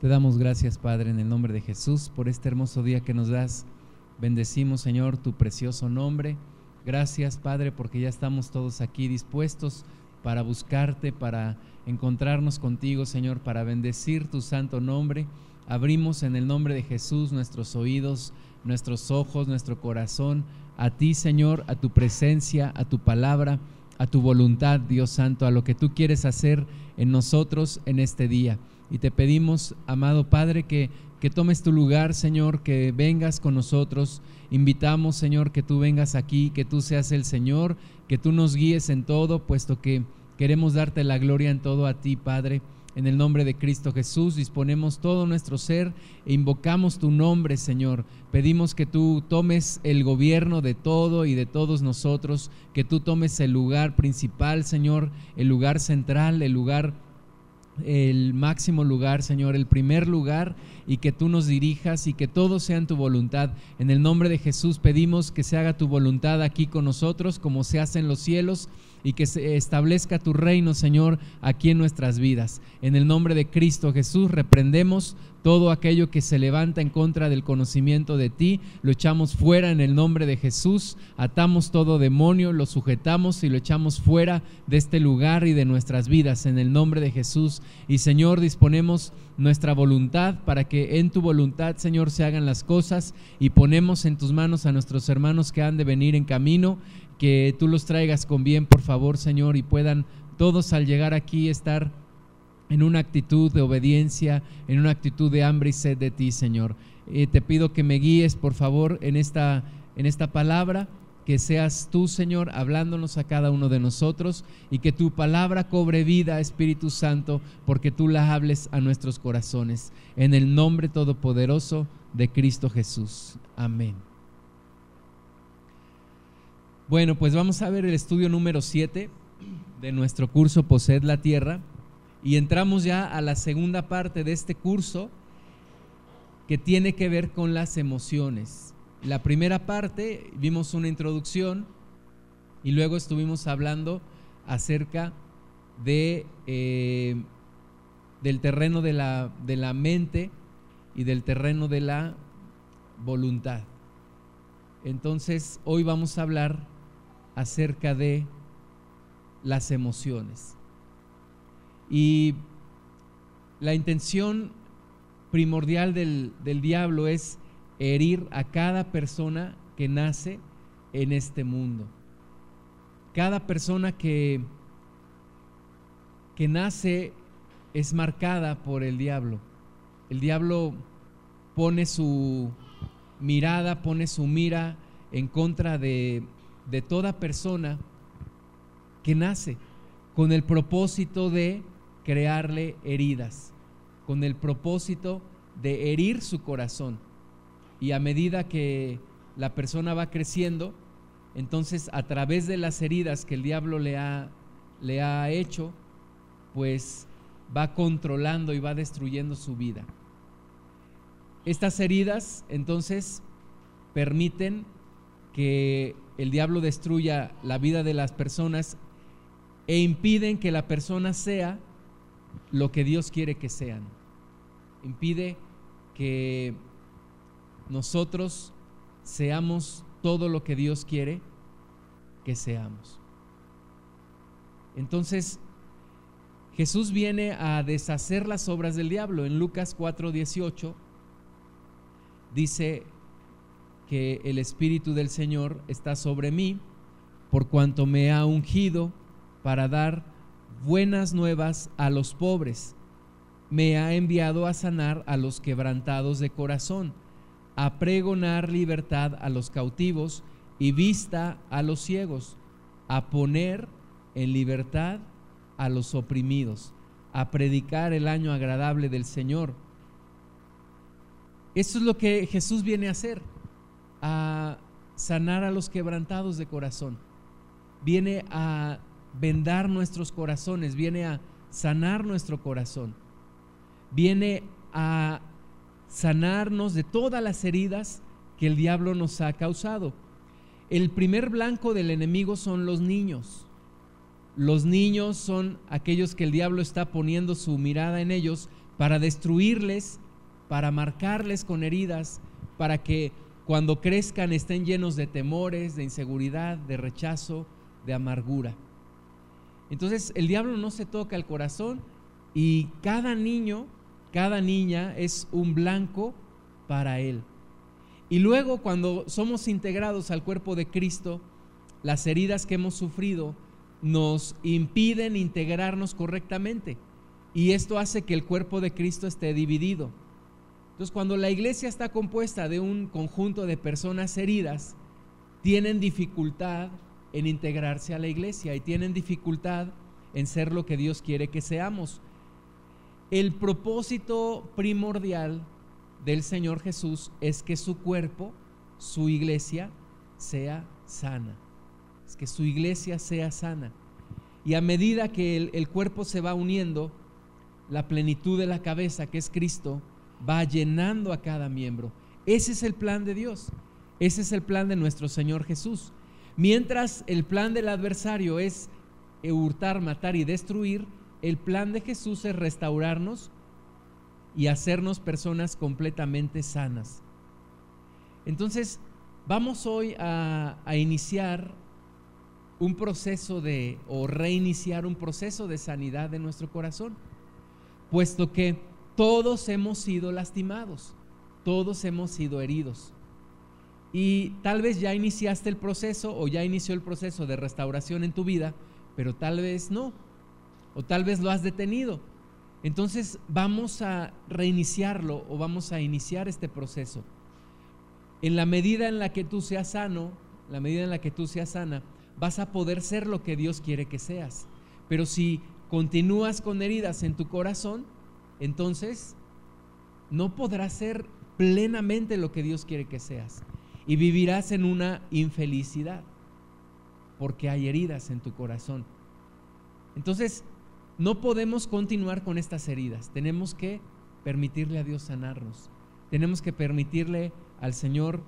Te damos gracias, Padre, en el nombre de Jesús, por este hermoso día que nos das. Bendecimos, Señor, tu precioso nombre. Gracias, Padre, porque ya estamos todos aquí dispuestos para buscarte, para encontrarnos contigo, Señor, para bendecir tu santo nombre. Abrimos en el nombre de Jesús nuestros oídos, nuestros ojos, nuestro corazón, a ti, Señor, a tu presencia, a tu palabra, a tu voluntad, Dios Santo, a lo que tú quieres hacer en nosotros en este día. Y te pedimos, amado Padre, que, que tomes tu lugar, Señor, que vengas con nosotros. Invitamos, Señor, que tú vengas aquí, que tú seas el Señor, que tú nos guíes en todo, puesto que queremos darte la gloria en todo a ti, Padre. En el nombre de Cristo Jesús disponemos todo nuestro ser e invocamos tu nombre, Señor. Pedimos que tú tomes el gobierno de todo y de todos nosotros, que tú tomes el lugar principal, Señor, el lugar central, el lugar el máximo lugar, Señor, el primer lugar, y que tú nos dirijas y que todo sea en tu voluntad. En el nombre de Jesús pedimos que se haga tu voluntad aquí con nosotros, como se hace en los cielos y que se establezca tu reino, Señor, aquí en nuestras vidas. En el nombre de Cristo Jesús reprendemos todo aquello que se levanta en contra del conocimiento de ti, lo echamos fuera en el nombre de Jesús, atamos todo demonio, lo sujetamos y lo echamos fuera de este lugar y de nuestras vidas en el nombre de Jesús. Y Señor, disponemos nuestra voluntad para que en tu voluntad, Señor, se hagan las cosas y ponemos en tus manos a nuestros hermanos que han de venir en camino que tú los traigas con bien, por favor, Señor, y puedan todos al llegar aquí estar en una actitud de obediencia, en una actitud de hambre y sed de ti, Señor. Eh, te pido que me guíes, por favor, en esta, en esta palabra, que seas tú, Señor, hablándonos a cada uno de nosotros y que tu palabra cobre vida, Espíritu Santo, porque tú la hables a nuestros corazones. En el nombre todopoderoso de Cristo Jesús. Amén. Bueno, pues vamos a ver el estudio número 7 de nuestro curso Posed la Tierra y entramos ya a la segunda parte de este curso que tiene que ver con las emociones. La primera parte vimos una introducción y luego estuvimos hablando acerca de, eh, del terreno de la, de la mente y del terreno de la voluntad. Entonces, hoy vamos a hablar acerca de las emociones. Y la intención primordial del, diablo es herir a cada persona que nace en este mundo. Cada persona que, que nace es marcada por el diablo. El diablo pone su mirada, pone su mira en contra de, de toda persona que nace con el propósito de crearle heridas, con el propósito de herir su corazón. Y a medida que la persona va creciendo, entonces a través de las heridas que el diablo le ha, le ha hecho, pues va controlando y va destruyendo su vida. Estas heridas entonces permiten que el diablo destruya la vida de las personas e impiden que la persona sea lo que Dios quiere que sean. Impide que nosotros seamos todo lo que Dios quiere que seamos. Entonces, Jesús viene a deshacer las obras del diablo. En Lucas 4:18 dice, que el Espíritu del Señor está sobre mí, por cuanto me ha ungido para dar buenas nuevas a los pobres. Me ha enviado a sanar a los quebrantados de corazón, a pregonar libertad a los cautivos y vista a los ciegos, a poner en libertad a los oprimidos, a predicar el año agradable del Señor. Eso es lo que Jesús viene a hacer a sanar a los quebrantados de corazón, viene a vendar nuestros corazones, viene a sanar nuestro corazón, viene a sanarnos de todas las heridas que el diablo nos ha causado. El primer blanco del enemigo son los niños. Los niños son aquellos que el diablo está poniendo su mirada en ellos para destruirles, para marcarles con heridas, para que cuando crezcan estén llenos de temores, de inseguridad, de rechazo, de amargura. Entonces el diablo no se toca el corazón y cada niño, cada niña es un blanco para él. Y luego cuando somos integrados al cuerpo de Cristo, las heridas que hemos sufrido nos impiden integrarnos correctamente. Y esto hace que el cuerpo de Cristo esté dividido. Entonces cuando la iglesia está compuesta de un conjunto de personas heridas, tienen dificultad en integrarse a la iglesia y tienen dificultad en ser lo que Dios quiere que seamos. El propósito primordial del Señor Jesús es que su cuerpo, su iglesia, sea sana. Es que su iglesia sea sana. Y a medida que el, el cuerpo se va uniendo, la plenitud de la cabeza, que es Cristo, va llenando a cada miembro. Ese es el plan de Dios. Ese es el plan de nuestro Señor Jesús. Mientras el plan del adversario es hurtar, matar y destruir, el plan de Jesús es restaurarnos y hacernos personas completamente sanas. Entonces, vamos hoy a, a, iniciar un proceso de, o reiniciar un proceso de sanidad de nuestro corazón, puesto que todos hemos sido lastimados, todos hemos sido heridos. Y tal vez ya iniciaste el proceso o ya inició el proceso de restauración en tu vida, pero tal vez no, o tal vez lo has detenido. Entonces vamos a reiniciarlo o vamos a iniciar este proceso. En la medida en la que tú seas sano, la medida en la que tú seas sana, vas a poder ser lo que Dios quiere que seas. Pero si continúas con heridas en tu corazón, entonces no podrás ser plenamente lo que Dios quiere que seas y vivirás en una infelicidad porque hay heridas en tu corazón. Entonces, no podemos continuar con estas heridas. Tenemos que permitirle a Dios sanarnos. Tenemos que permitirle al Señor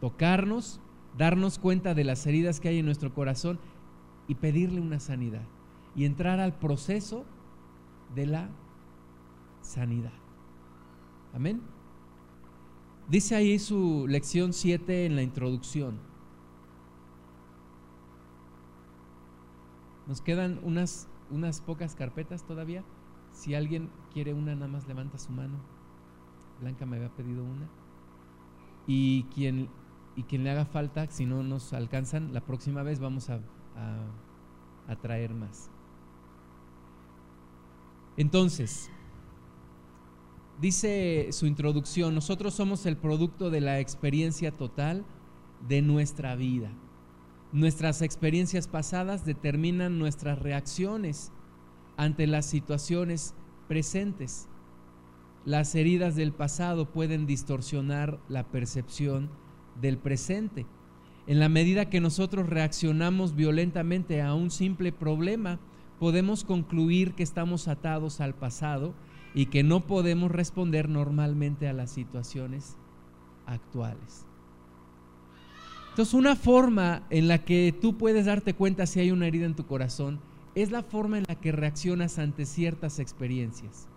tocarnos, darnos cuenta de las heridas que hay en nuestro corazón y pedirle una sanidad y entrar al proceso de la sanidad. Amén. Dice ahí su lección 7 en la introducción. Nos quedan unas, unas pocas carpetas todavía. Si alguien quiere una, nada más levanta su mano. Blanca me había pedido una. Y quien, y quien le haga falta, si no nos alcanzan, la próxima vez vamos a, a, a traer más. Entonces, dice su introducción, nosotros somos el producto de la experiencia total de nuestra vida. Nuestras experiencias pasadas determinan nuestras reacciones ante las situaciones presentes. Las heridas del pasado pueden distorsionar la percepción del presente. En la medida que nosotros reaccionamos violentamente a un simple problema, podemos concluir que estamos atados al pasado y que no podemos responder normalmente a las situaciones actuales. Entonces, una forma en la que tú puedes darte cuenta si hay una herida en tu corazón es la forma en la que reaccionas ante ciertas experiencias.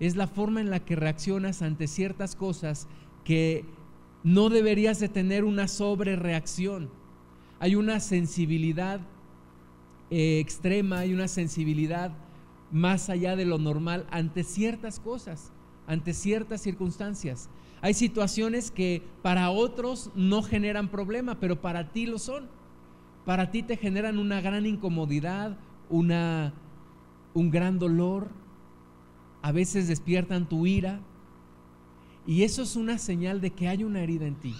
Es la forma en la que reaccionas ante ciertas cosas que no deberías de tener una sobrereacción. Hay una sensibilidad eh, extrema, hay una sensibilidad más allá de lo normal ante ciertas cosas, ante ciertas circunstancias. Hay situaciones que para otros no generan problema, pero para ti lo son. Para ti te generan una gran incomodidad, una, un gran dolor, a veces despiertan tu ira. Y eso es una señal de que hay una herida en ti.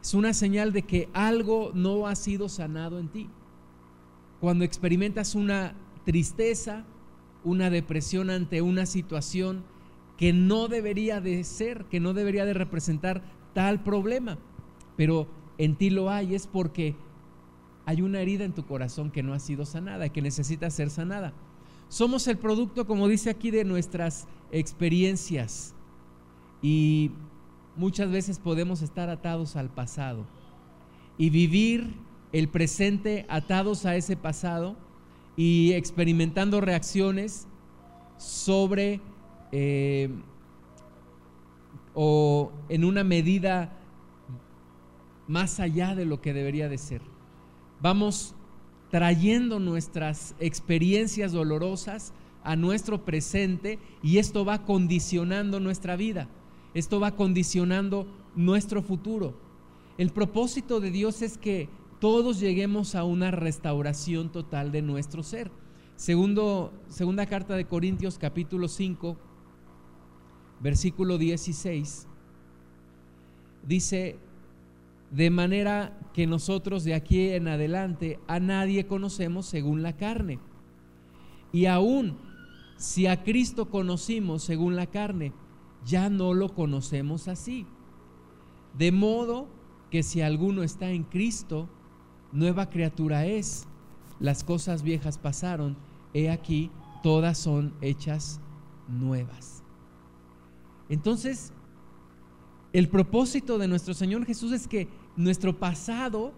Es una señal de que algo no ha sido sanado en ti. Cuando experimentas una tristeza, una depresión ante una situación que no debería de ser, que no debería de representar tal problema, pero en ti lo hay, es porque hay una herida en tu corazón que no ha sido sanada que necesita ser sanada. Somos el producto, como dice aquí, de nuestras experiencias y muchas veces podemos estar atados al pasado y vivir el presente atados a ese pasado y experimentando reacciones sobre eh, o en una medida más allá de lo que debería de ser. Vamos trayendo nuestras experiencias dolorosas a nuestro presente y esto va condicionando nuestra vida, esto va condicionando nuestro futuro. El propósito de Dios es que todos lleguemos a una restauración total de nuestro ser. Segundo, segunda carta de Corintios capítulo 5, versículo 16, dice, de manera que nosotros de aquí en adelante a nadie conocemos según la carne. Y aún si a Cristo conocimos según la carne, ya no lo conocemos así. De modo que si alguno está en Cristo, nueva criatura es. Las cosas viejas pasaron, he aquí, todas son hechas nuevas. Entonces, el propósito de nuestro Señor Jesús es que nuestro pasado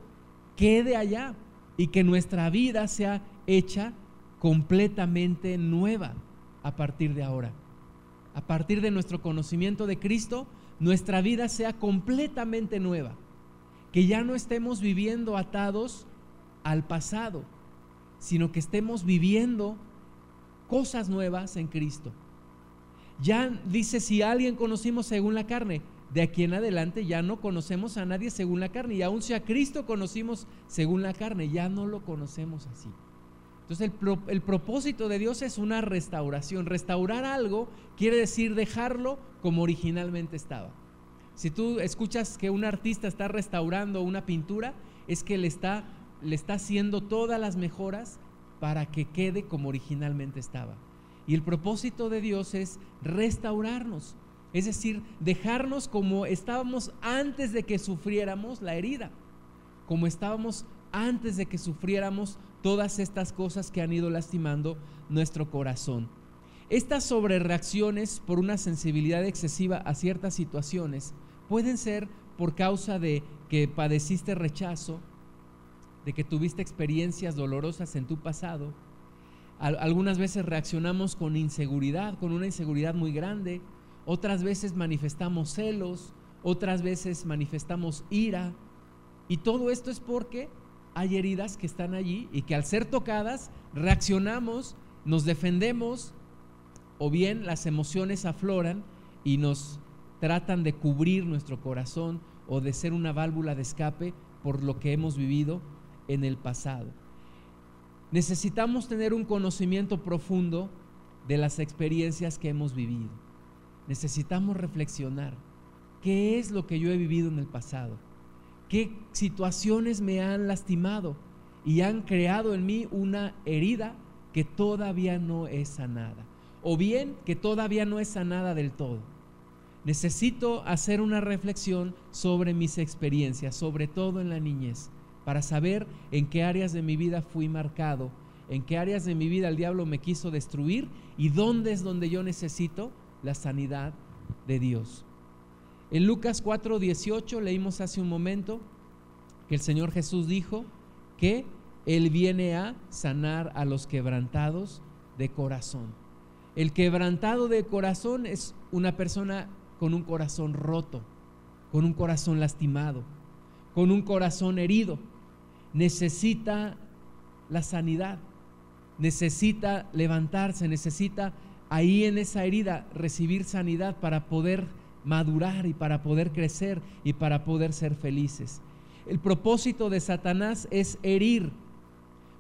quede allá y que nuestra vida sea hecha completamente nueva a partir de ahora. A partir de nuestro conocimiento de Cristo, nuestra vida sea completamente nueva. Que ya no estemos viviendo atados al pasado, sino que estemos viviendo cosas nuevas en Cristo. Ya dice, si alguien conocimos según la carne, de aquí en adelante ya no conocemos a nadie según la carne. Y aun si a Cristo conocimos según la carne, ya no lo conocemos así. Entonces el, el, propósito de Dios es una restauración. Restaurar algo quiere decir dejarlo como originalmente estaba. Si tú escuchas que un artista está restaurando una pintura, es que le está, le está haciendo todas las mejoras para que quede como originalmente estaba. Y el propósito de Dios es restaurarnos. Es decir, dejarnos como estábamos antes de que sufriéramos la herida, como estábamos antes de que sufriéramos todas estas cosas que han ido lastimando nuestro corazón. Estas sobrereacciones por una sensibilidad excesiva a ciertas situaciones pueden ser por causa de que padeciste rechazo, de que tuviste experiencias dolorosas en tu pasado. Algunas veces reaccionamos con inseguridad, con una inseguridad muy grande, otras veces manifestamos celos, otras veces manifestamos ira. Y todo esto es porque hay heridas que están allí y que al ser tocadas reaccionamos, nos defendemos o bien las emociones afloran y nos tratan de cubrir nuestro corazón o de ser una válvula de escape por lo que hemos vivido en el pasado. Necesitamos tener un conocimiento profundo de las experiencias que hemos vivido necesitamos reflexionar. ¿Qué es lo que yo he vivido en el pasado? ¿Qué situaciones me han lastimado y han creado en mí una herida que todavía no es sanada? O bien que todavía no es sanada del todo. Necesito hacer una reflexión sobre mis experiencias, sobre todo en la niñez, para saber en qué áreas de mi vida fui marcado, en qué áreas de mi vida el diablo me quiso destruir y dónde es donde yo necesito la sanidad de Dios. En Lucas 4:18 leímos hace un momento que el Señor Jesús dijo que Él viene a sanar a los quebrantados de corazón. El quebrantado de corazón es una persona con un corazón roto, con un corazón lastimado, con un corazón herido. Necesita la sanidad, necesita levantarse, necesita ahí en esa herida recibir sanidad para poder madurar y para poder crecer y para poder ser felices. El propósito de Satanás es herir.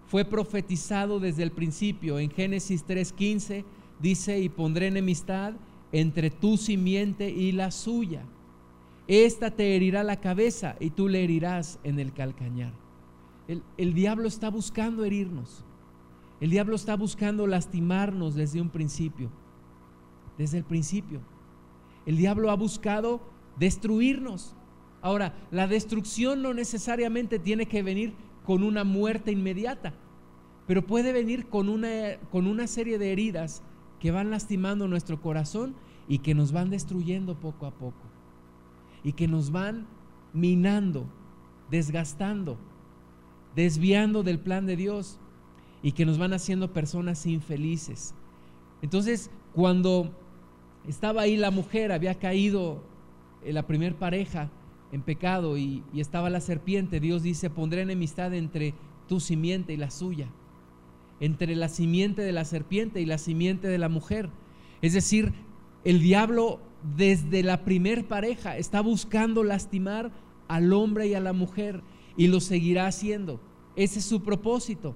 Fue profetizado desde el principio. En Génesis 3:15 dice, y pondré enemistad entre tu simiente y la suya. Esta te herirá la cabeza y tú le herirás en el calcañar. El, el diablo está buscando herirnos. El diablo está buscando lastimarnos desde un principio, desde el principio. El diablo ha buscado destruirnos. Ahora, la destrucción no necesariamente tiene que venir con una muerte inmediata, pero puede venir con una, con una serie de heridas que van lastimando nuestro corazón y que nos van destruyendo poco a poco, y que nos van minando, desgastando, desviando del plan de Dios y que nos van haciendo personas infelices. Entonces, cuando estaba ahí la mujer, había caído en la primer pareja en pecado y, y estaba la serpiente. Dios dice, pondré enemistad entre tu simiente y la suya, entre la simiente de la serpiente y la simiente de la mujer. Es decir, el diablo desde la primer pareja está buscando lastimar al hombre y a la mujer y lo seguirá haciendo. Ese es su propósito.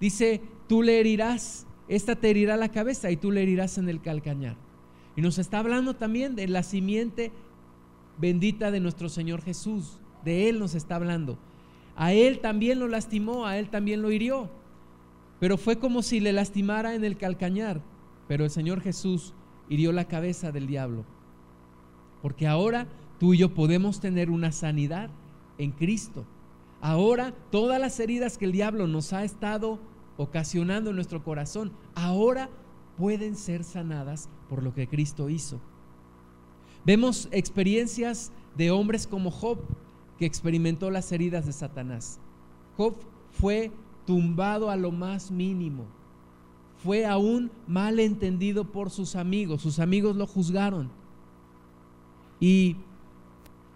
Dice, tú le herirás, esta te herirá la cabeza y tú le herirás en el calcañar. Y nos está hablando también de la simiente bendita de nuestro Señor Jesús. De Él nos está hablando. A Él también lo lastimó, a Él también lo hirió. Pero fue como si le lastimara en el calcañar. Pero el Señor Jesús hirió la cabeza del diablo. Porque ahora tú y yo podemos tener una sanidad en Cristo. Ahora todas las heridas que el diablo nos ha estado ocasionando en nuestro corazón, ahora pueden ser sanadas por lo que Cristo hizo. Vemos experiencias de hombres como Job, que experimentó las heridas de Satanás. Job fue tumbado a lo más mínimo. Fue aún mal entendido por sus amigos. Sus amigos lo juzgaron. Y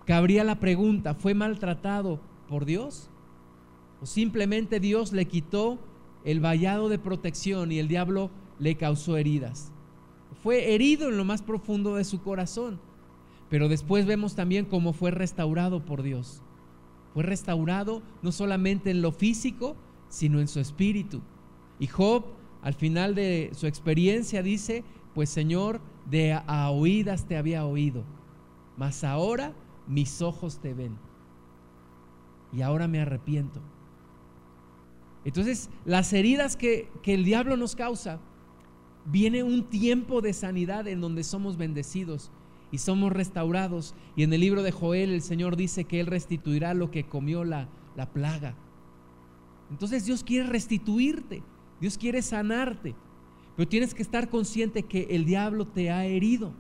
cabría la pregunta, ¿fue maltratado por Dios? ¿O simplemente Dios le quitó el vallado de protección y el diablo le causó heridas? Fue herido en lo más profundo de su corazón. Pero después vemos también cómo fue restaurado por Dios. Fue restaurado no solamente en lo físico, sino en su espíritu. Y Job, al final de su experiencia, dice, pues Señor, de a oídas te había oído, mas ahora mis ojos te ven. Y ahora me arrepiento. Entonces, las heridas que, que el diablo nos causa, viene un tiempo de sanidad en donde somos bendecidos y somos restaurados. Y en el libro de Joel el Señor dice que Él restituirá lo que comió la, la plaga. Entonces Dios quiere restituirte, Dios quiere sanarte, pero tienes que estar consciente que el diablo te ha herido.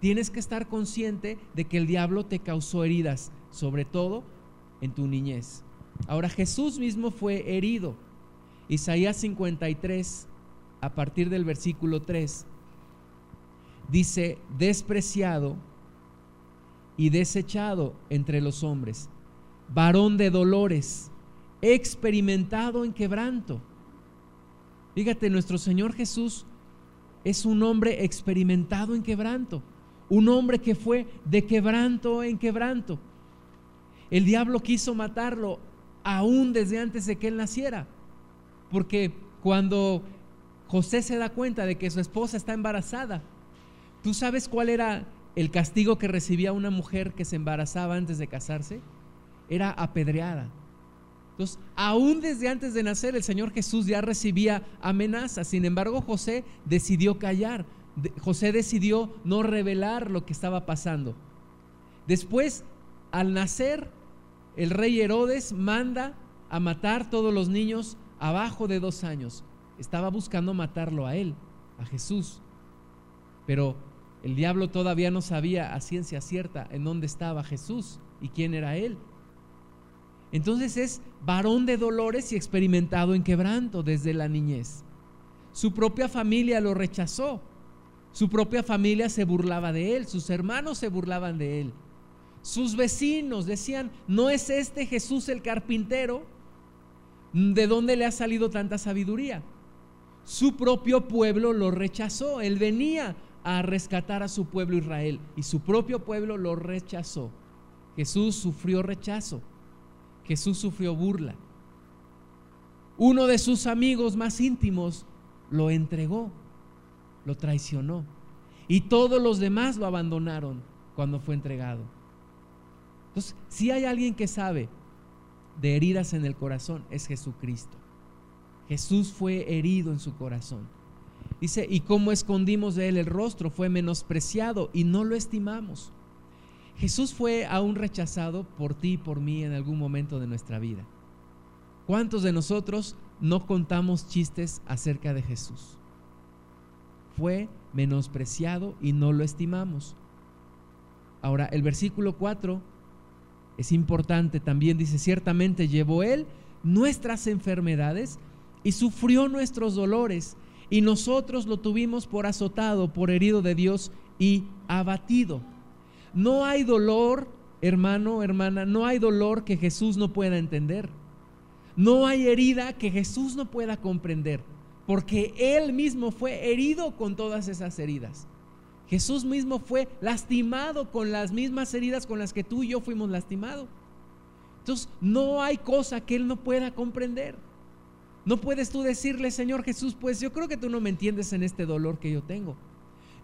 Tienes que estar consciente de que el diablo te causó heridas, sobre todo en tu niñez. Ahora Jesús mismo fue herido. Isaías 53, a partir del versículo 3, dice, despreciado y desechado entre los hombres, varón de dolores, experimentado en quebranto. Fíjate, nuestro Señor Jesús es un hombre experimentado en quebranto, un hombre que fue de quebranto en quebranto. El diablo quiso matarlo aún desde antes de que él naciera, porque cuando José se da cuenta de que su esposa está embarazada, ¿tú sabes cuál era el castigo que recibía una mujer que se embarazaba antes de casarse? Era apedreada. Entonces, aún desde antes de nacer, el Señor Jesús ya recibía amenazas. Sin embargo, José decidió callar. José decidió no revelar lo que estaba pasando. Después, al nacer, el rey Herodes manda a matar todos los niños abajo de dos años. Estaba buscando matarlo a él, a Jesús. Pero el diablo todavía no sabía a ciencia cierta en dónde estaba Jesús y quién era él. Entonces es varón de dolores y experimentado en quebranto desde la niñez. Su propia familia lo rechazó. Su propia familia se burlaba de él, sus hermanos se burlaban de él. Sus vecinos decían, ¿no es este Jesús el carpintero? ¿De dónde le ha salido tanta sabiduría? Su propio pueblo lo rechazó. Él venía a rescatar a su pueblo Israel y su propio pueblo lo rechazó. Jesús sufrió rechazo. Jesús sufrió burla. Uno de sus amigos más íntimos lo entregó, lo traicionó. Y todos los demás lo abandonaron cuando fue entregado. Entonces, si hay alguien que sabe de heridas en el corazón, es Jesucristo. Jesús fue herido en su corazón. Dice, y como escondimos de él el rostro, fue menospreciado y no lo estimamos. Jesús fue aún rechazado por ti y por mí en algún momento de nuestra vida. ¿Cuántos de nosotros no contamos chistes acerca de Jesús? Fue menospreciado y no lo estimamos. Ahora, el versículo 4 es importante también, dice, ciertamente llevó él nuestras enfermedades y sufrió nuestros dolores. y nosotros lo tuvimos por azotado, por herido de Dios y abatido. No hay dolor, hermano, hermana, no hay dolor que Jesús no pueda entender. No hay herida que Jesús no pueda comprender, porque Él mismo fue herido con todas esas heridas. Jesús mismo fue lastimado con las mismas heridas con las que tú y yo fuimos lastimados. Entonces, no hay cosa que Él no pueda comprender. No puedes tú decirle, Señor Jesús, pues yo creo que tú no me entiendes en este dolor que yo tengo.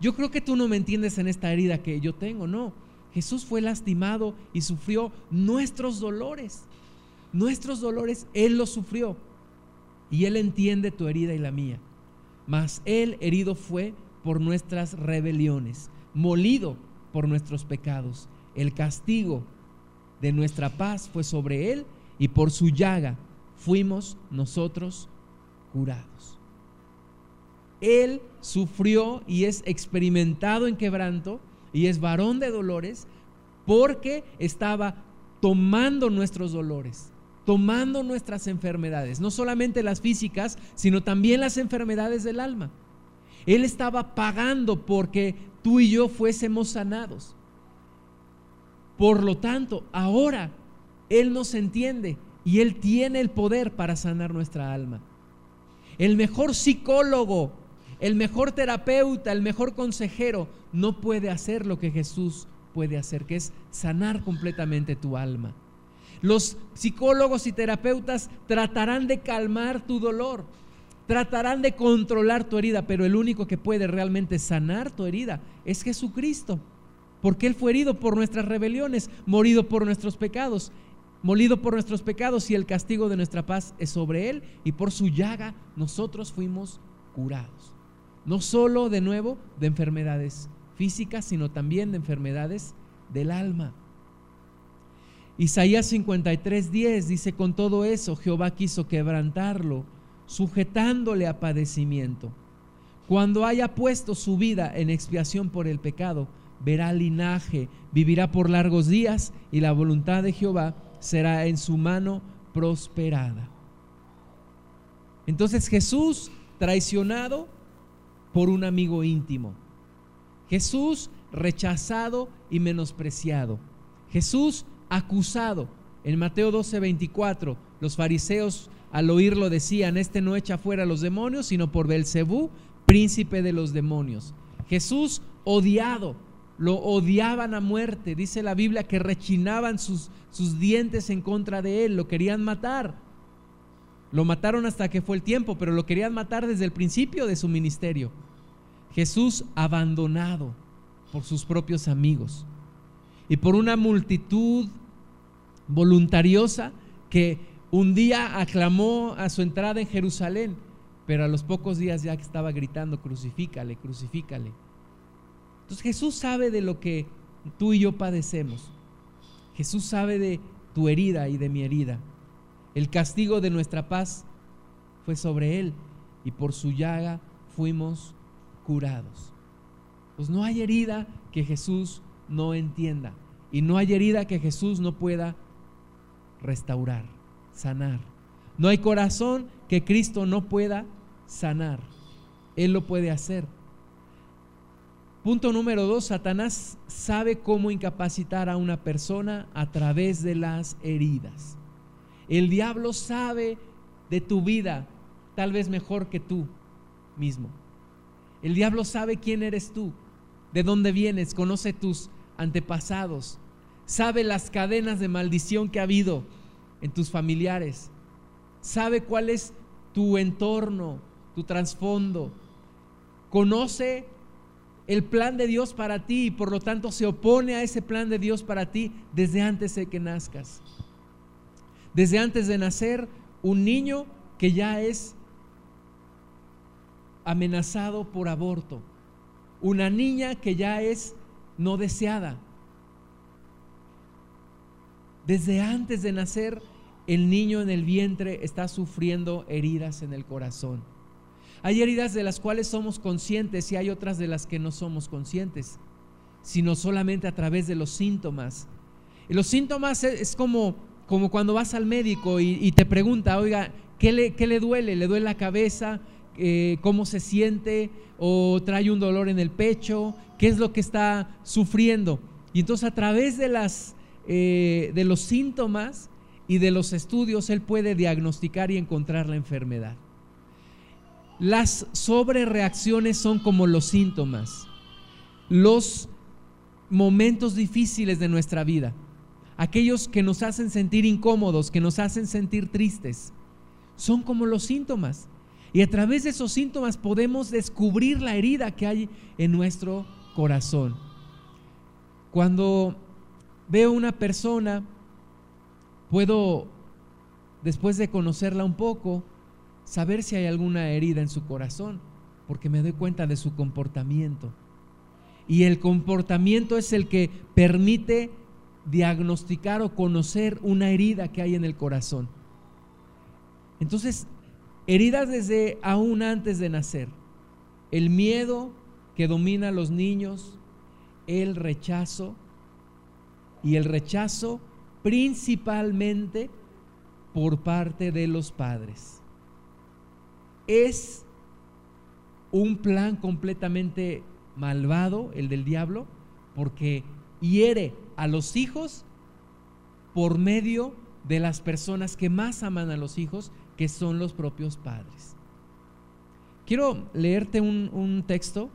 Yo creo que tú no me entiendes en esta herida que yo tengo. No, Jesús fue lastimado y sufrió nuestros dolores. Nuestros dolores Él los sufrió. Y Él entiende tu herida y la mía. Mas Él herido fue por nuestras rebeliones, molido por nuestros pecados. El castigo de nuestra paz fue sobre Él y por su llaga fuimos nosotros curados. Él sufrió y es experimentado en quebranto y es varón de dolores porque estaba tomando nuestros dolores, tomando nuestras enfermedades, no solamente las físicas, sino también las enfermedades del alma. Él estaba pagando porque tú y yo fuésemos sanados. Por lo tanto, ahora Él nos entiende y Él tiene el poder para sanar nuestra alma. El mejor psicólogo, el mejor terapeuta, el mejor consejero no puede hacer lo que Jesús puede hacer, que es sanar completamente tu alma. Los psicólogos y terapeutas tratarán de calmar tu dolor, tratarán de controlar tu herida, pero el único que puede realmente sanar tu herida es Jesucristo, porque Él fue herido por nuestras rebeliones, morido por nuestros pecados, molido por nuestros pecados y el castigo de nuestra paz es sobre Él y por su llaga nosotros fuimos curados. No solo de nuevo de enfermedades físicas, sino también de enfermedades del alma. Isaías 53, 10 dice, con todo eso Jehová quiso quebrantarlo sujetándole a padecimiento. Cuando haya puesto su vida en expiación por el pecado, verá linaje, vivirá por largos días y la voluntad de Jehová será en su mano prosperada. Entonces Jesús traicionado por un amigo íntimo. Jesús rechazado y menospreciado. Jesús acusado. En Mateo 12, 24, los fariseos al oírlo decían, este no echa fuera a los demonios, sino por Belcebú, príncipe de los demonios. Jesús odiado, lo odiaban a muerte. Dice la Biblia que rechinaban sus, sus dientes en contra de él, lo querían matar. Lo mataron hasta que fue el tiempo, pero lo querían matar desde el principio de su ministerio. Jesús abandonado por sus propios amigos y por una multitud voluntariosa que un día aclamó a su entrada en Jerusalén, pero a los pocos días ya estaba gritando, crucifícale, crucifícale. Entonces Jesús sabe de lo que tú y yo padecemos. Jesús sabe de tu herida y de mi herida. El castigo de nuestra paz fue sobre Él y por su llaga fuimos curados. Pues no hay herida que Jesús no entienda y no hay herida que Jesús no pueda restaurar sanar. No hay corazón que Cristo no pueda sanar. Él lo puede hacer. Punto número dos, Satanás sabe cómo incapacitar a una persona a través de las heridas. El diablo sabe de tu vida tal vez mejor que tú mismo. El diablo sabe quién eres tú, de dónde vienes, conoce tus antepasados, sabe las cadenas de maldición que ha habido en tus familiares, sabe cuál es tu entorno, tu trasfondo, conoce el plan de Dios para ti y por lo tanto se opone a ese plan de Dios para ti desde antes de que nazcas. Desde antes de nacer, un niño que ya es amenazado por aborto, una niña que ya es no deseada. Desde antes de nacer, el niño en el vientre está sufriendo heridas en el corazón. Hay heridas de las cuales somos conscientes y hay otras de las que no somos conscientes, sino solamente a través de los síntomas. Y los síntomas es como, como cuando vas al médico y, te pregunta, oiga, ¿qué le, ¿qué le duele? ¿Le duele la cabeza? eh, cómo se siente o trae un dolor en el pecho, qué es lo que está sufriendo. Y entonces a través de, las, eh, de los síntomas y de los estudios, él puede diagnosticar y encontrar la enfermedad. Las sobrereacciones son como los síntomas, los momentos difíciles de nuestra vida, aquellos que nos hacen sentir incómodos, que nos hacen sentir tristes, son como los síntomas. Y a través de esos síntomas podemos descubrir la herida que hay en nuestro corazón. Cuando veo una persona, puedo, después de conocerla un poco, saber si hay alguna herida en su corazón, porque me doy cuenta de su comportamiento. Y el comportamiento es el que permite diagnosticar o conocer una herida que hay en el corazón. Entonces, heridas desde aún antes de nacer, el miedo que domina a los niños, el rechazo, y el rechazo principalmente por parte de los padres. Es un plan completamente malvado, el del diablo, porque hiere a los hijos por medio de las personas que más aman a los hijos, que son los propios padres. Quiero leerte un, texto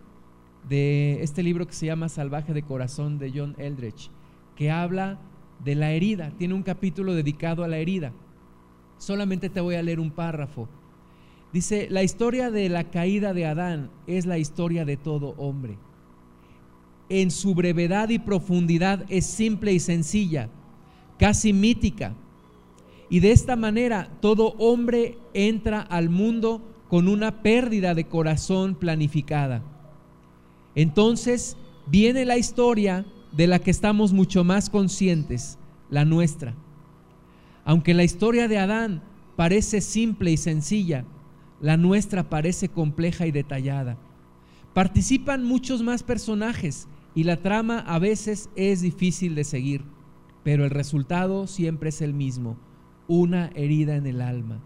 de este libro que se llama Salvaje de Corazón de John Eldridge, que habla de la herida. Tiene un capítulo dedicado a la herida. Solamente te voy a leer un párrafo. Dice, la historia de la caída de Adán es la historia de todo hombre. En su brevedad y profundidad es simple y sencilla, casi mítica y de esta manera todo hombre entra al mundo con una pérdida de corazón planificada. Entonces viene la historia de la que estamos mucho más conscientes, la nuestra. Aunque la historia de Adán parece simple y sencilla, la nuestra parece compleja y detallada. Participan muchos más personajes y la trama a veces es difícil de seguir, pero el resultado siempre es el mismo una herida en el alma.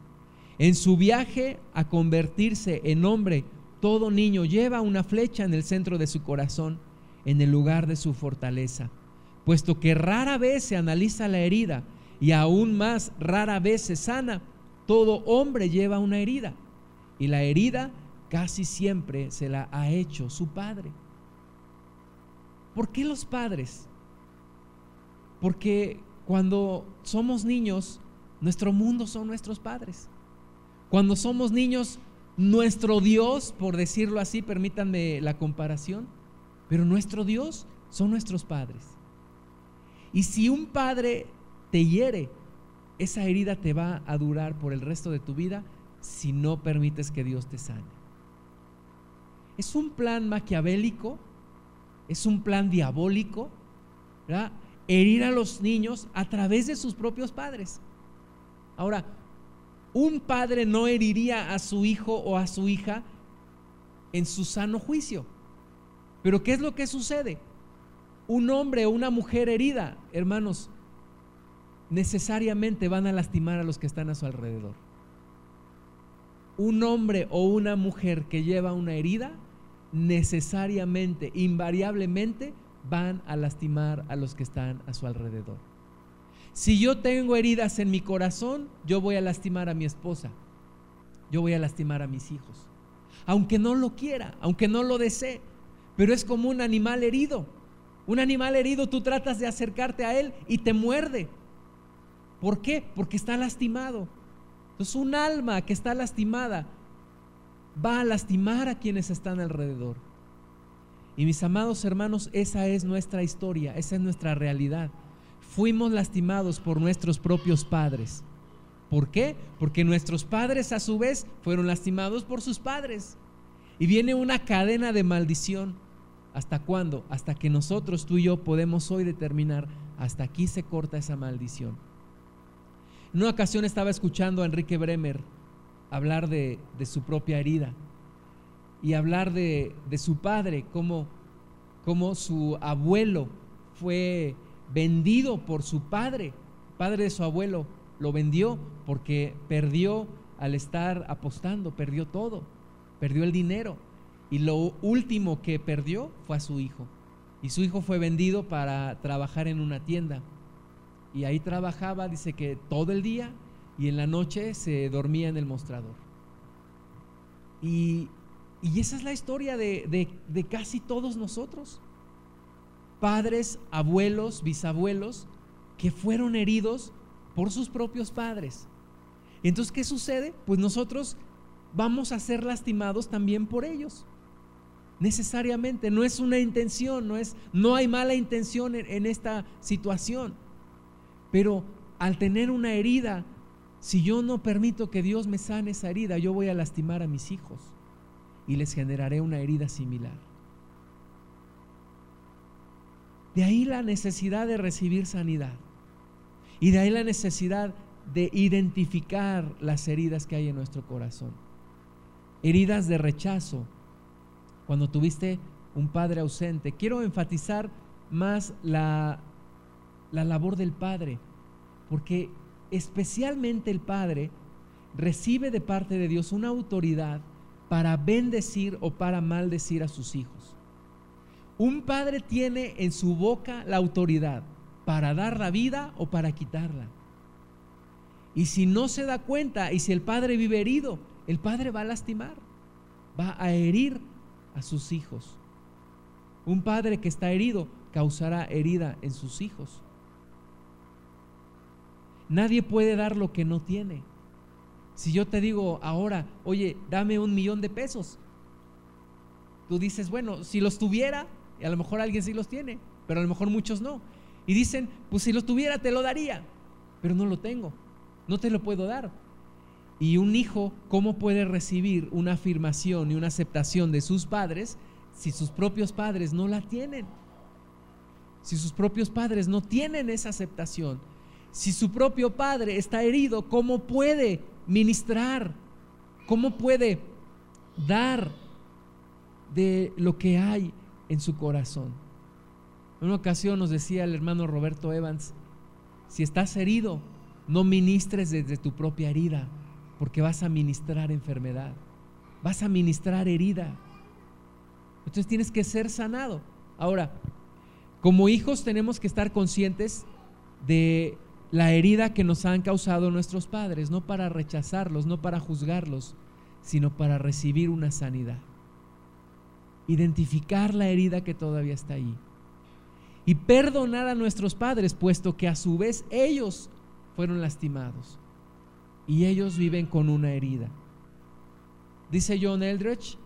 En su viaje a convertirse en hombre, todo niño lleva una flecha en el centro de su corazón, en el lugar de su fortaleza, puesto que rara vez se analiza la herida y aún más rara vez se sana, todo hombre lleva una herida y la herida casi siempre se la ha hecho su padre. ¿Por qué los padres? Porque cuando somos niños nuestro mundo son nuestros padres. Cuando somos niños, nuestro Dios, por decirlo así, permítanme la comparación, pero nuestro Dios son nuestros padres. Y si un padre te hiere, esa herida te va a durar por el resto de tu vida si no permites que Dios te sane. Es un plan maquiavélico, es un plan diabólico, herir a los niños a través de sus propios padres. Ahora, un padre no heriría a su hijo o a su hija en su sano juicio. Pero ¿qué es lo que sucede? Un hombre o una mujer herida, hermanos, necesariamente van a lastimar a los que están a su alrededor. Un hombre o una mujer que lleva una herida, necesariamente, invariablemente, van a lastimar a los que están a su alrededor. Si yo tengo heridas en mi corazón, yo voy a lastimar a mi esposa, yo voy a lastimar a mis hijos, aunque no lo quiera, aunque no lo desee, pero es como un animal herido. Un animal herido tú tratas de acercarte a él y te muerde. ¿Por qué? Porque está lastimado. Entonces un alma que está lastimada va a lastimar a quienes están alrededor. Y mis amados hermanos, esa es nuestra historia, esa es nuestra realidad fuimos lastimados por nuestros propios padres. ¿Por qué? Porque nuestros padres a su vez fueron lastimados por sus padres. Y viene una cadena de maldición. ¿Hasta cuándo? Hasta que nosotros, tú y yo, podemos hoy determinar, hasta aquí se corta esa maldición. En una ocasión estaba escuchando a Enrique Bremer hablar de, su propia herida y hablar de, su padre, como, como su abuelo fue vendido por su padre, padre de su abuelo, lo vendió porque perdió al estar apostando, perdió todo. perdió el dinero y lo último que perdió fue a su hijo. Y su hijo fue vendido para trabajar en una tienda. Y ahí trabajaba, dice que todo el día y en la noche se dormía en el mostrador. Y, esa es la historia de, de casi todos nosotros. Padres, abuelos, bisabuelos, que fueron heridos por sus propios padres. Y entonces, ¿qué sucede? Pues nosotros vamos a ser lastimados también por ellos. Necesariamente, no es una intención, no, es, no hay mala intención en esta situación. Pero al tener una herida, si yo no permito que Dios me sane esa herida, yo voy a lastimar a mis hijos y les generaré una herida similar. De ahí la necesidad de recibir sanidad. Y de ahí la necesidad de identificar las heridas que hay en nuestro corazón. Heridas de rechazo. Cuando tuviste un padre ausente. Quiero enfatizar más la, la labor del padre. Porque especialmente el padre recibe de parte de Dios una autoridad para bendecir o para maldecir a sus hijos. Un padre tiene en su boca la autoridad para dar la vida o para quitarla. Y si no se da cuenta y si el padre vive herido, el padre va a lastimar, va a herir a sus hijos. Un padre que está herido causará herida en sus hijos. Nadie puede dar lo que no tiene. Si yo te digo ahora, oye, dame un millón de pesos, tú dices, bueno, si los tuviera, y a lo mejor alguien sí los tiene, pero a lo mejor muchos no. Y dicen, pues si los tuviera te lo daría, pero no lo tengo, no te lo puedo dar. Y un hijo, ¿cómo puede recibir una afirmación y una aceptación de sus padres si sus propios padres no la tienen? Si sus propios padres no tienen esa aceptación, si su propio padre está herido, ¿cómo puede ministrar? ¿Cómo puede dar de lo que hay en su corazón? En una ocasión nos decía el hermano Roberto Evans, si estás herido, no ministres desde tu propia herida, porque vas a ministrar enfermedad, vas a ministrar herida. Entonces tienes que ser sanado. Ahora, como hijos tenemos que estar conscientes de la herida que nos han causado nuestros padres, no para rechazarlos, no para juzgarlos, sino para recibir una sanidad. Identificar la herida que todavía está ahí y perdonar a nuestros padres, puesto que a su vez ellos fueron lastimados y ellos viven con una herida. Dice John Eldridge,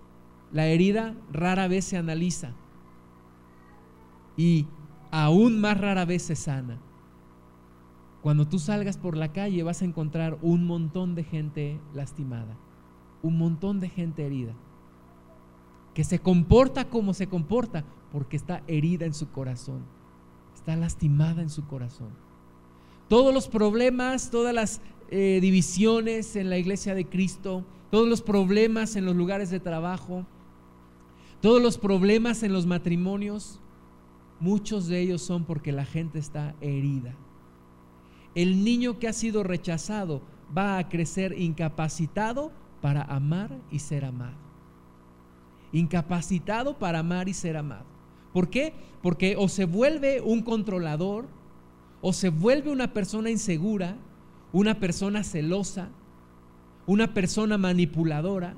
la herida rara vez se analiza y aún más rara vez se sana. Cuando tú salgas por la calle vas a encontrar un montón de gente lastimada, un montón de gente herida, que se comporta como se comporta porque está herida en su corazón, está lastimada en su corazón. Todos los problemas, todas las eh, divisiones en la iglesia de Cristo, todos los problemas en los lugares de trabajo, todos los problemas en los matrimonios, muchos de ellos son porque la gente está herida. El niño que ha sido rechazado va a crecer incapacitado para amar y ser amado. Incapacitado para amar y ser amado. ¿Por qué? Porque o se vuelve un controlador, o se vuelve una persona insegura, una persona celosa, una persona manipuladora.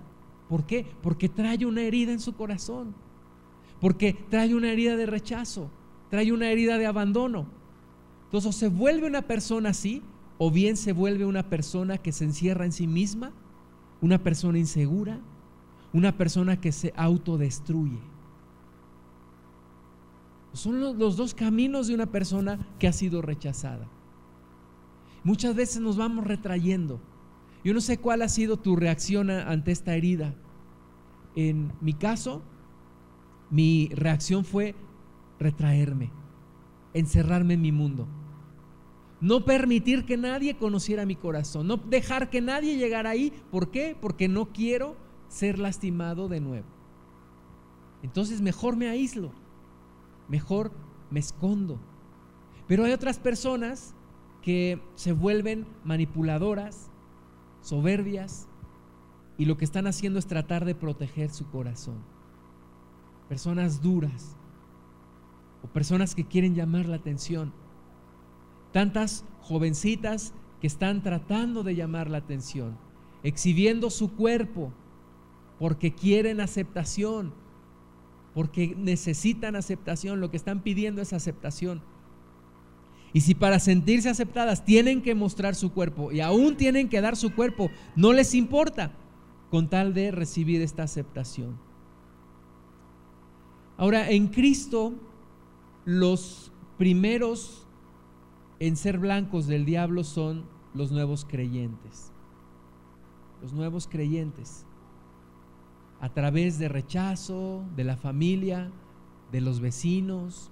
¿Por qué? Porque trae una herida en su corazón. Porque trae una herida de rechazo, trae una herida de abandono. Entonces o se vuelve una persona así, o bien se vuelve una persona que se encierra en sí misma, una persona insegura, una persona que se autodestruye. Son los, dos caminos de una persona que ha sido rechazada. Muchas veces nos vamos retrayendo. Yo no sé cuál ha sido tu reacción ante esta herida. En mi caso, mi reacción fue retraerme, encerrarme en mi mundo. No permitir que nadie conociera mi corazón, no dejar que nadie llegara ahí. ¿Por qué? Porque no quiero ser lastimado de nuevo. Entonces mejor me aíslo mejor me escondo. Pero hay otras personas que se vuelven manipuladoras, soberbias, y lo que están haciendo es tratar de proteger su corazón. Personas duras o personas que quieren llamar la atención. Tantas jovencitas que están tratando de llamar la atención, exhibiendo su cuerpo porque quieren aceptación, porque necesitan aceptación, lo que están pidiendo es aceptación. Y si para sentirse aceptadas tienen que mostrar su cuerpo y aún tienen que dar su cuerpo, no les importa con tal de recibir esta aceptación. Ahora, en Cristo, los primeros en ser blancos del diablo son los nuevos creyentes. Los nuevos creyentes. A través de rechazo, de la familia, de los vecinos,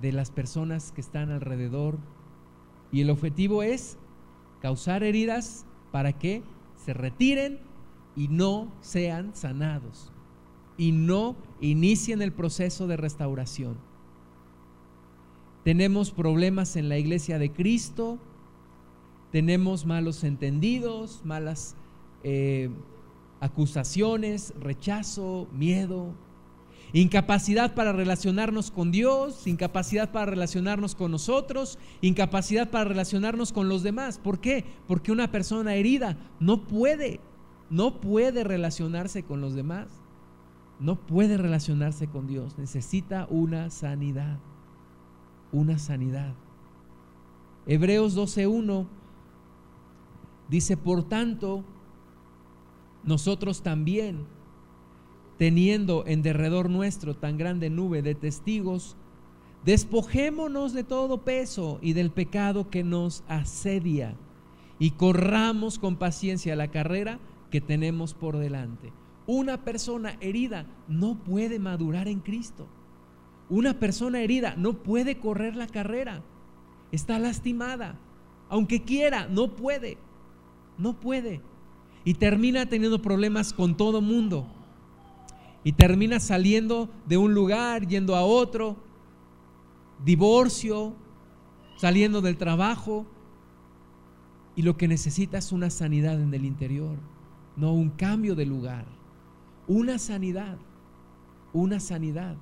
de las personas que están alrededor. Y el objetivo es causar heridas para que se retiren y no sean sanados y no inicien el proceso de restauración. Tenemos problemas en la iglesia de Cristo, tenemos malos entendidos, malas eh, acusaciones, rechazo, miedo, Incapacidad para relacionarnos con Dios, incapacidad para relacionarnos con nosotros, incapacidad para relacionarnos con los demás. ¿Por qué? Porque una persona herida no puede, no puede relacionarse con los demás. No puede relacionarse con Dios. Necesita una sanidad. Una sanidad. Hebreos 12.1 dice, por tanto, nosotros también teniendo en derredor nuestro tan grande nube de testigos, despojémonos de todo peso y del pecado que nos asedia y corramos con paciencia la carrera que tenemos por delante. Una persona herida no puede madurar en Cristo. Una persona herida no puede correr la carrera. Está lastimada. Aunque quiera, no puede. No puede. Y termina teniendo problemas con todo mundo y termina saliendo de un lugar, yendo a otro, divorcio, saliendo del trabajo, y lo que necesita es una sanidad en el interior, no un cambio de lugar, una sanidad, una sanidad.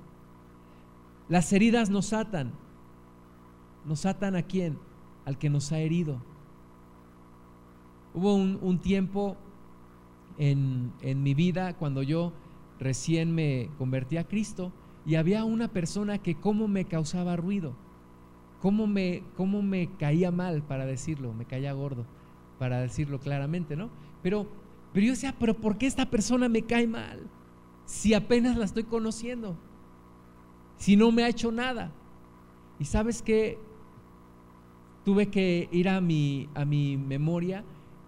Las heridas nos atan, nos atan a quién? Al que nos ha herido. Hubo un, tiempo en, en mi vida cuando yo recién me convertí a Cristo y había una persona que cómo me causaba ruido, cómo me, cómo me caía mal, para decirlo, me caía gordo, para decirlo claramente, ¿no? Pero, pero yo decía, pero ¿por qué esta persona me cae mal? Si apenas la estoy conociendo, si no me ha hecho nada. Y sabes que tuve que ir a mi, a mi memoria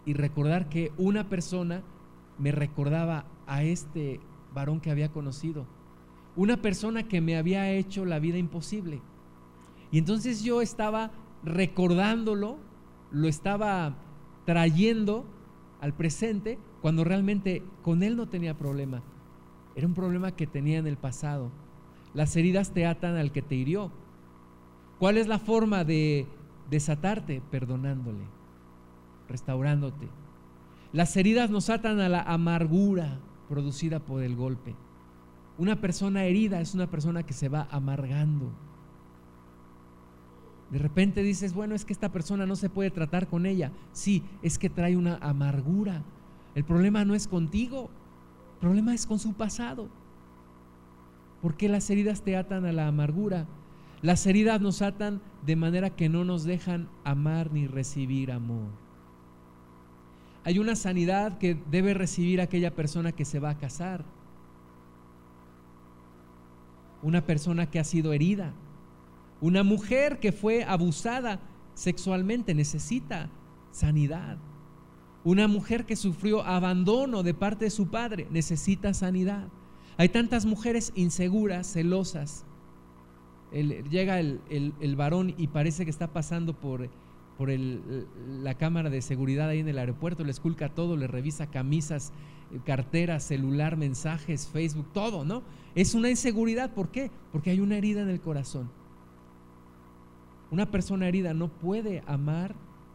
y recordar que una persona me recordaba a este varón que había conocido, una persona que me había hecho la vida imposible. Y entonces yo estaba recordándolo, lo estaba trayendo al presente cuando realmente con él no tenía problema. Era un problema que tenía en el pasado. Las heridas te atan al que te hirió. ¿Cuál es la forma de desatarte? Perdonándole, restaurándote. Las heridas nos atan a la amargura, producida por el golpe. Una persona herida es una persona que se va amargando. De repente dices, bueno, es que esta persona no se puede tratar con ella. Sí, es que trae una amargura. El problema no es contigo, el problema es con su pasado. ¿Por qué las heridas te atan a la amargura? Las heridas nos atan de manera que no nos dejan amar ni recibir amor hay una sanidad que debe recibir aquella persona que se va a casar. Una persona que ha sido herida. Una mujer que fue abusada sexualmente necesita sanidad. Una mujer que sufrió abandono de parte de su padre necesita sanidad. Hay tantas mujeres inseguras, celosas. llega el, el varón y parece que está pasando por por la cámara de seguridad ahí en el aeropuerto, le esculca todo, le revisa camisas, carteras, celular, mensajes, Facebook, todo, ¿no? Es una inseguridad, ¿por qué? Porque hay una herida en el corazón. Una persona herida no puede amar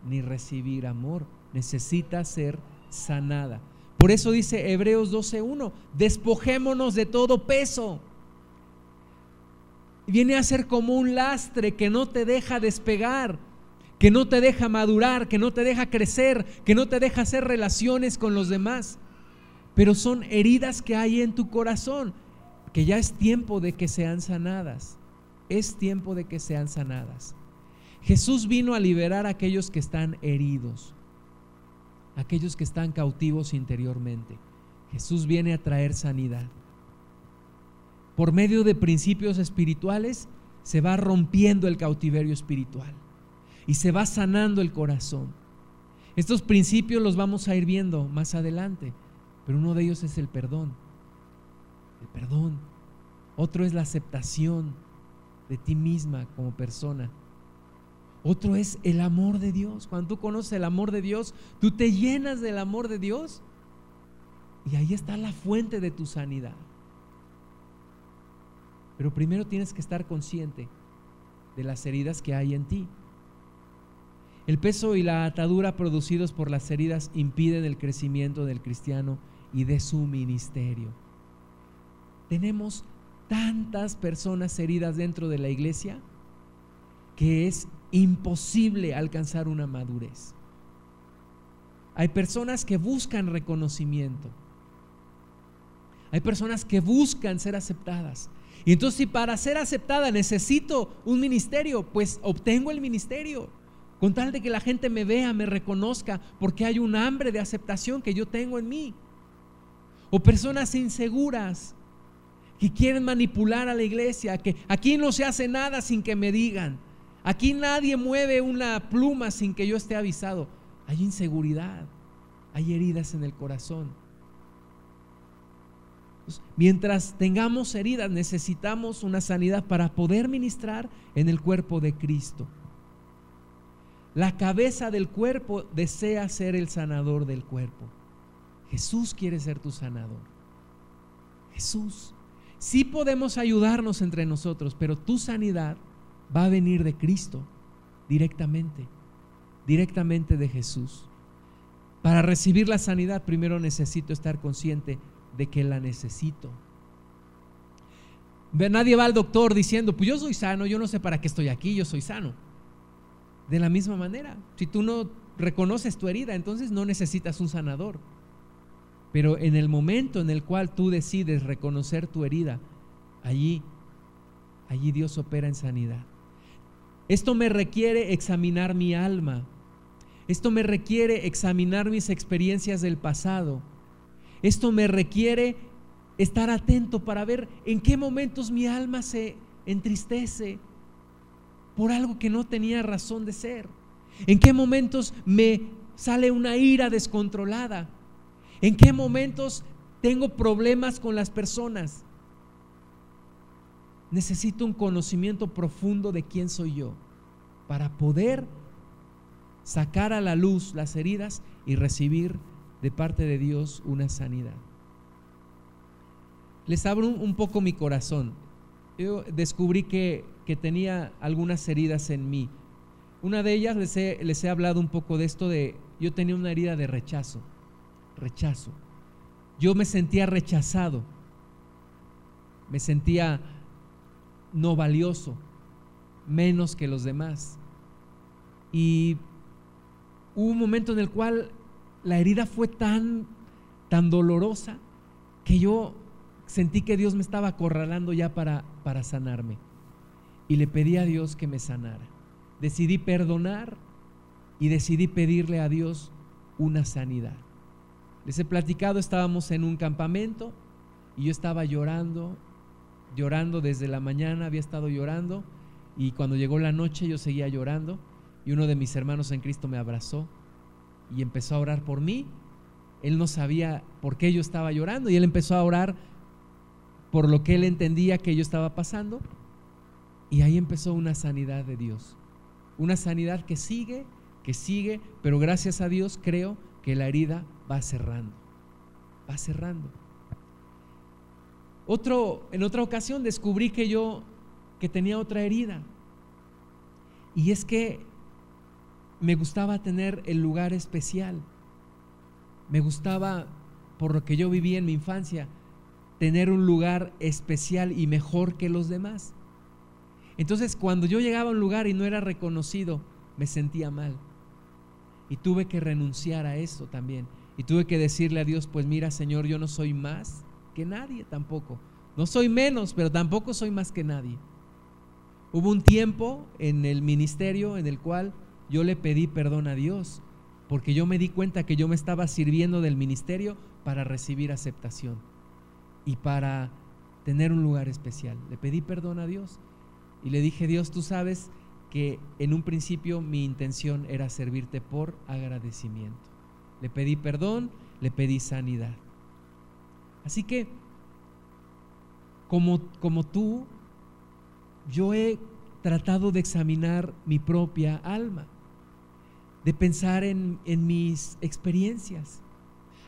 ni recibir amor, necesita ser sanada. Por eso dice Hebreos 12.1, despojémonos de todo peso. Viene a ser como un lastre que no te deja despegar, que no te deja madurar, que no te deja crecer, que no te deja hacer relaciones con los demás. Pero son heridas que hay en tu corazón, que ya es tiempo de que sean sanadas. Es tiempo de que sean sanadas. Jesús vino a liberar a aquellos que están heridos aquellos que están cautivos interiormente. Jesús viene a traer sanidad. Por medio de principios espirituales se va rompiendo el cautiverio espiritual y se va sanando el corazón. Estos principios los vamos a ir viendo más adelante, pero uno de ellos es el perdón. El perdón. Otro es la aceptación de ti misma como persona. Otro es el amor de Dios. Cuando tú conoces el amor de Dios, tú te llenas del amor de Dios y ahí está la fuente de tu sanidad. Pero primero tienes que estar consciente de las heridas que hay en ti. El peso y la atadura producidos por las heridas impiden el crecimiento del cristiano y de su ministerio. Tenemos tantas personas heridas dentro de la iglesia que es imposible alcanzar una madurez. Hay personas que buscan reconocimiento. Hay personas que buscan ser aceptadas. Y entonces si para ser aceptada necesito un ministerio, pues obtengo el ministerio. Con tal de que la gente me vea, me reconozca, porque hay un hambre de aceptación que yo tengo en mí. O personas inseguras que quieren manipular a la iglesia, que aquí no se hace nada sin que me digan. Aquí nadie mueve una pluma sin que yo esté avisado. Hay inseguridad, hay heridas en el corazón. mientras tengamos heridas, necesitamos una sanidad para poder ministrar en el cuerpo de Cristo. La cabeza del cuerpo desea ser el sanador del cuerpo. Jesús quiere ser tu sanador. Jesús. Sí podemos ayudarnos entre nosotros, pero tu sanidad va a venir de Cristo directamente, directamente de Jesús. Para recibir la sanidad primero necesito estar consciente de que la necesito. Nadie va al doctor diciendo, pues yo soy sano, yo no sé para qué estoy aquí, yo soy sano. De la misma manera, si tú no reconoces tu herida, entonces no necesitas un sanador. Pero en el momento en el cual tú decides reconocer tu herida, allí, allí Dios opera en sanidad. Esto me requiere examinar mi alma. Esto me requiere examinar mis experiencias del pasado. Esto me requiere estar atento para ver en qué momentos mi alma se entristece por algo que no tenía razón de ser. En qué momentos me sale una ira descontrolada. En qué momentos tengo problemas con las personas. Necesito un conocimiento profundo de quién soy yo para poder sacar a la luz las heridas y recibir de parte de Dios una sanidad. Les abro un, poco mi corazón. Yo descubrí que, tenía algunas heridas en mí. Una de ellas les he, les he hablado un poco de esto de, yo tenía una herida de rechazo, rechazo. Yo me sentía rechazado, me sentía no valioso, menos que los demás. Y hubo un momento en el cual la herida fue tan, tan dolorosa que yo sentí que Dios me estaba acorralando ya para, para sanarme. Y le pedí a Dios que me sanara. Decidí perdonar y decidí pedirle a Dios una sanidad. Les he platicado, estábamos en un campamento y yo estaba llorando, llorando desde la mañana, había estado llorando y cuando llegó la noche yo seguía llorando y uno de mis hermanos en Cristo me abrazó y empezó a orar por mí. Él no sabía por qué yo estaba llorando y él empezó a orar por lo que él entendía que yo estaba pasando. Y ahí empezó una sanidad de Dios. Una sanidad que sigue, que sigue, pero gracias a Dios creo que la herida va cerrando. Va cerrando. Otro, en otra ocasión descubrí que yo que tenía otra herida. Y es que me gustaba tener el lugar especial. Me gustaba por lo que yo viví en mi infancia, tener un lugar especial y mejor que los demás. Entonces cuando yo llegaba a un lugar y no era reconocido, me sentía mal. Y tuve que renunciar a eso también. Y tuve que decirle a Dios, pues mira Señor, yo no soy más que nadie tampoco. No soy menos, pero tampoco soy más que nadie. Hubo un tiempo en el ministerio en el cual yo le pedí perdón a Dios, porque yo me di cuenta que yo me estaba sirviendo del ministerio para recibir aceptación y para tener un lugar especial. Le pedí perdón a Dios y le dije, Dios, tú sabes que en un principio mi intención era servirte por agradecimiento. Le pedí perdón, le pedí sanidad. Así que, como, como tú, yo he tratado de examinar mi propia alma, de pensar en, en mis experiencias.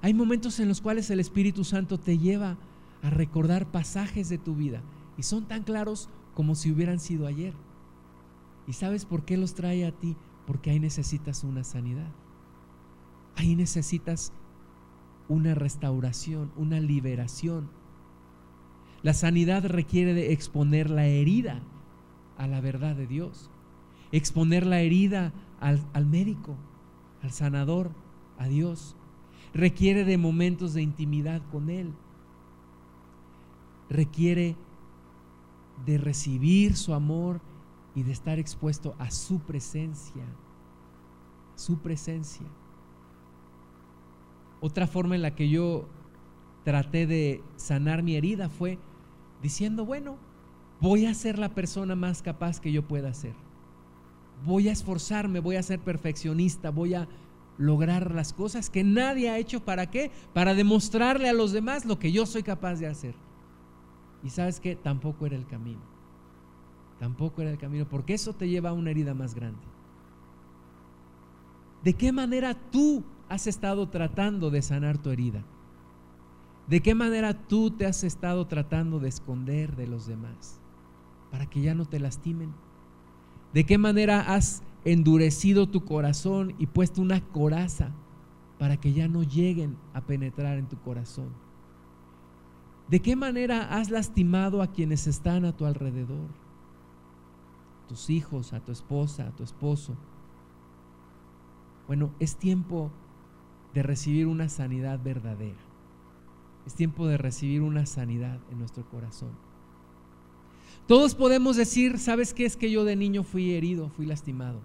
Hay momentos en los cuales el Espíritu Santo te lleva a recordar pasajes de tu vida y son tan claros como si hubieran sido ayer. ¿Y sabes por qué los trae a ti? Porque ahí necesitas una sanidad. Ahí necesitas una restauración, una liberación. La sanidad requiere de exponer la herida a la verdad de Dios, exponer la herida al, al médico, al sanador, a Dios. Requiere de momentos de intimidad con Él. Requiere de recibir su amor y de estar expuesto a su presencia, su presencia. Otra forma en la que yo traté de sanar mi herida fue diciendo, bueno, voy a ser la persona más capaz que yo pueda ser. Voy a esforzarme, voy a ser perfeccionista, voy a lograr las cosas que nadie ha hecho. ¿Para qué? Para demostrarle a los demás lo que yo soy capaz de hacer. Y sabes que tampoco era el camino. Tampoco era el camino, porque eso te lleva a una herida más grande. ¿De qué manera tú has estado tratando de sanar tu herida? ¿De qué manera tú te has estado tratando de esconder de los demás para que ya no te lastimen? ¿De qué manera has endurecido tu corazón y puesto una coraza para que ya no lleguen a penetrar en tu corazón? ¿De qué manera has lastimado a quienes están a tu alrededor? tus hijos, a tu esposa, a tu esposo. Bueno, es tiempo de recibir una sanidad verdadera. Es tiempo de recibir una sanidad en nuestro corazón. Todos podemos decir, ¿sabes qué es que yo de niño fui herido, fui lastimado?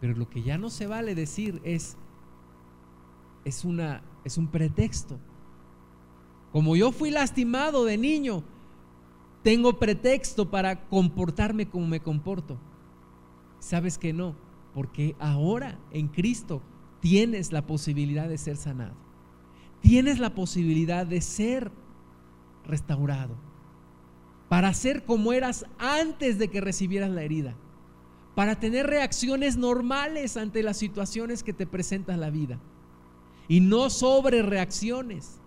Pero lo que ya no se vale decir es es una es un pretexto. Como yo fui lastimado de niño, tengo pretexto para comportarme como me comporto. ¿Sabes que no? Porque ahora en Cristo tienes la posibilidad de ser sanado. Tienes la posibilidad de ser restaurado. Para ser como eras antes de que recibieras la herida. Para tener reacciones normales ante las situaciones que te presenta la vida. Y no sobre reacciones.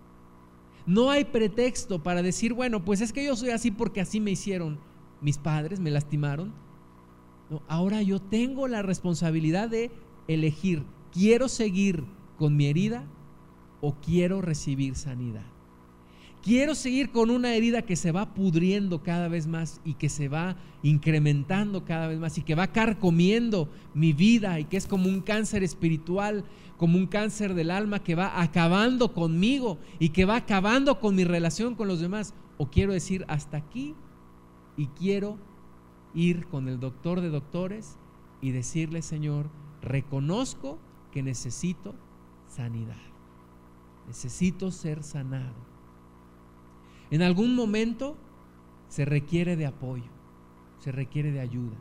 No hay pretexto para decir, bueno, pues es que yo soy así porque así me hicieron mis padres, me lastimaron. ahora yo tengo la responsabilidad de elegir, ¿quiero seguir con mi herida o quiero recibir sanidad? Quiero seguir con una herida que se va pudriendo cada vez más y que se va incrementando cada vez más y que va carcomiendo mi vida y que es como un cáncer espiritual, como un cáncer del alma que va acabando conmigo y que va acabando con mi relación con los demás. O quiero decir hasta aquí y quiero ir con el doctor de doctores y decirle, Señor, reconozco que necesito sanidad. Necesito ser sanado en algún momento se requiere de apoyo, se requiere de ayuda.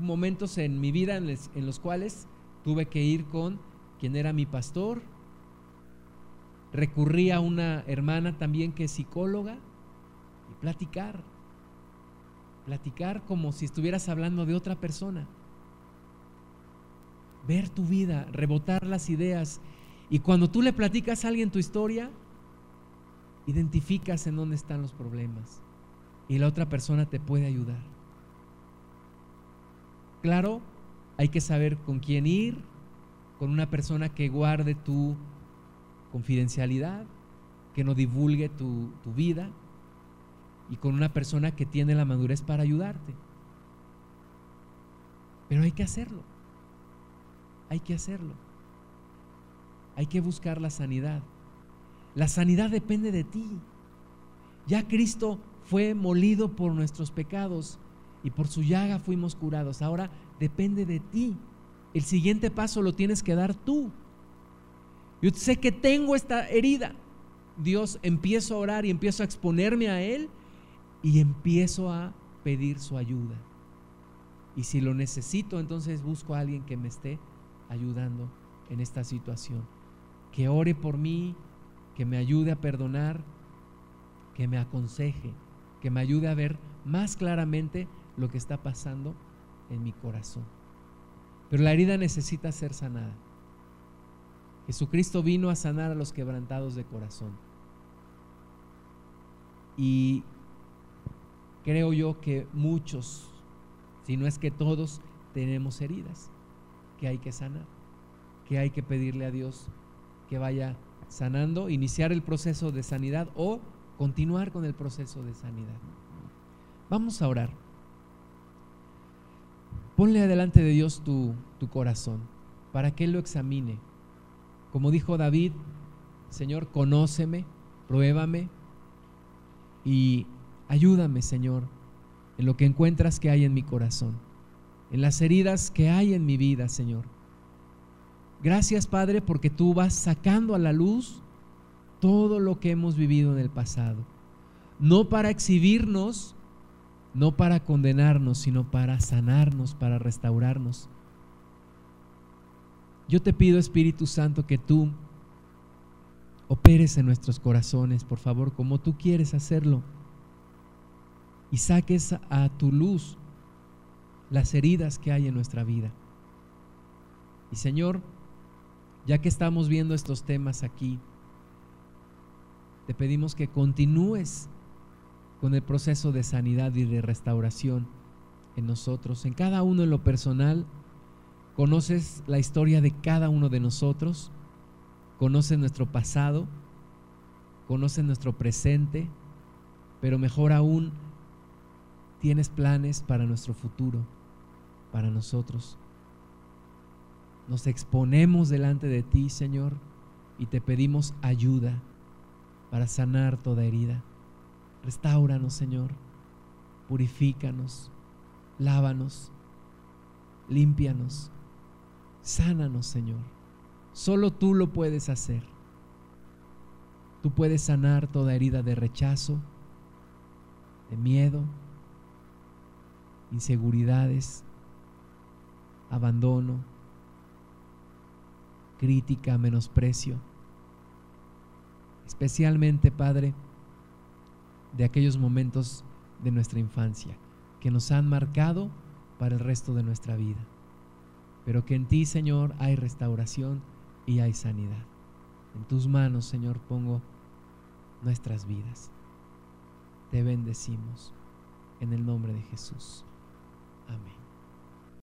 Momentos en mi vida en los cuales tuve que ir con quien era mi pastor, recurrí a una hermana también que es psicóloga y platicar, platicar como si estuvieras hablando de otra persona, ver tu vida, rebotar las ideas y cuando tú le platicas a alguien tu historia, identificas en dónde están los problemas y la otra persona te puede ayudar. Claro, hay que saber con quién ir, con una persona que guarde tu confidencialidad, que no divulgue tu, tu vida y con una persona que tiene la madurez para ayudarte. Pero hay que hacerlo. Hay que hacerlo. Hay que buscar la sanidad. La sanidad depende de ti. Ya Cristo fue molido por nuestros pecados y por su llaga fuimos curados. Ahora depende de ti. El siguiente paso lo tienes que dar tú. Yo sé que tengo esta herida. Dios, empiezo a orar y empiezo a exponerme a Él y empiezo a pedir su ayuda. Y si lo necesito, entonces busco a alguien que me esté ayudando en esta situación. Que ore por mí, que me ayude a perdonar, que me aconseje, que me ayude a ver más claramente lo que está pasando en mi corazón. Pero la herida necesita ser sanada. Jesucristo vino a sanar a los quebrantados de corazón. Y creo yo que muchos, si no es que todos, tenemos heridas que hay que sanar, que hay que pedirle a Dios que vaya sanando, iniciar el proceso de sanidad o continuar con el proceso de sanidad. Vamos a orar. Ponle adelante de Dios tu, tu corazón para que Él lo examine. Como dijo David, Señor, conóceme, pruébame y ayúdame, Señor, en lo que encuentras que hay en mi corazón, en las heridas que hay en mi vida, Señor. Gracias, Padre, porque tú vas sacando a la luz todo lo que hemos vivido en el pasado. No para exhibirnos, no para condenarnos, sino para sanarnos, para restaurarnos. Yo te pido, Espíritu Santo, que tú operes en nuestros corazones, por favor, como tú quieres hacerlo, y saques a tu luz las heridas que hay en nuestra vida. Y Señor, ya que estamos viendo estos temas aquí, te pedimos que continúes con el proceso de sanidad y de restauración en nosotros, en cada uno en lo personal. Conoces la historia de cada uno de nosotros, conoces nuestro pasado, conoces nuestro presente, pero mejor aún, tienes planes para nuestro futuro, para nosotros. Nos exponemos delante de ti, Señor, y te pedimos ayuda para sanar toda herida. Restauranos, Señor. Purifícanos. Lávanos. Límpianos. Sánanos, Señor. Solo tú lo puedes hacer. Tú puedes sanar toda herida de rechazo, de miedo, inseguridades, abandono, crítica, menosprecio especialmente, Padre, de aquellos momentos de nuestra infancia que nos han marcado para el resto de nuestra vida. Pero que en ti, Señor, hay restauración y hay sanidad. En tus manos, Señor, pongo nuestras vidas. Te bendecimos en el nombre de Jesús. Amén.